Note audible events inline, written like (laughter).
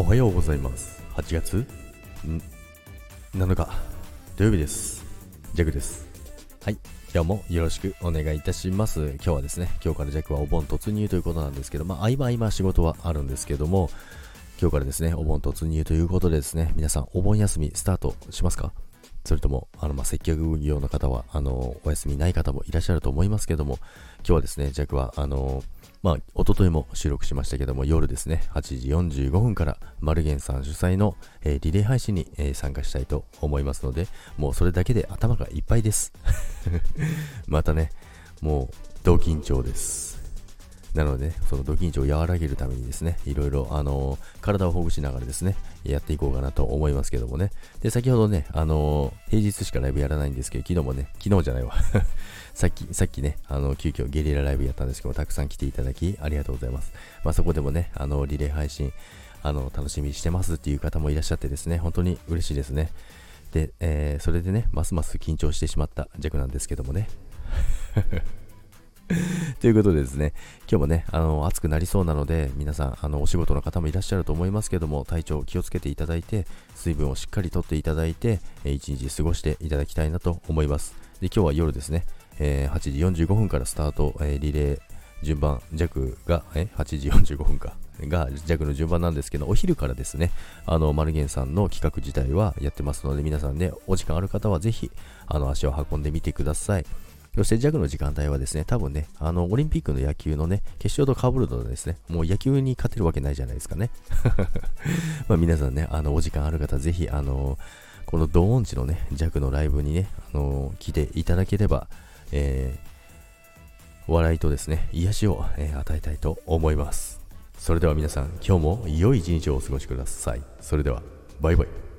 おはようございます。8月ん？7日土曜日です。ジャクです。はい。今日もよろしくお願いいたします。今日はですね今日からジャックはお盆突入ということなんですけどまあ合間合間仕事はあるんですけども今日からですねお盆突入ということでですね皆さんお盆休みスタートしますか？それとも、あの、ま接客業の方は、あの、お休みない方もいらっしゃると思いますけども、今日はですね、ジャックは、あの、まあ、一昨日も収録しましたけども、夜ですね、8時45分から、マルゲンさん主催の、えー、リレー配信に、えー、参加したいと思いますので、もうそれだけで頭がいっぱいです。(laughs) またね、もう、同緊張です。なので、ね、そのド緊張を和らげるためにですね、いろいろ、あのー、体をほぐしながらですね、やっていこうかなと思いますけどもね。で、先ほどね、あのー、平日しかライブやらないんですけど、昨日もね、昨日じゃないわ (laughs) さっき、さっきね、あの、急遽ゲリラライブやったんですけど、たくさん来ていただき、ありがとうございます。まあ、そこでもね、あの、リレー配信、あの、楽しみにしてますっていう方もいらっしゃってですね、本当に嬉しいですね。で、えー、それでね、ますます緊張してしまった弱なんですけどもね。ということでですね、今日もね、あの、暑くなりそうなので、皆さん、あの、お仕事の方もいらっしゃると思いますけども、体調気をつけていただいて、水分をしっかりとっていただいて、一日過ごしていただきたいなと思います。で、今日は夜ですね、えー、8時45分からスタート、えー、リレー、順番、弱が、え、8時45分か。が弱の順番なんですけど、お昼からですね、あの、マルゲンさんの企画自体はやってますので、皆さんね、お時間ある方はぜひ、あの、足を運んでみてください。そして弱の時間帯はですね、多分ね、あの、オリンピックの野球のね、決勝と被るのですね、もう野球に勝てるわけないじゃないですかね。(laughs) まあ皆さんね、あの、お時間ある方、ぜひ、あの、このドーンチのね、弱のライブにね、あの、来ていただければ、えー、笑いとですね、癒しを、えー、与えたいと思います。それでは皆さん、今日も良い一日をお過ごしください。それでは、バイバイ。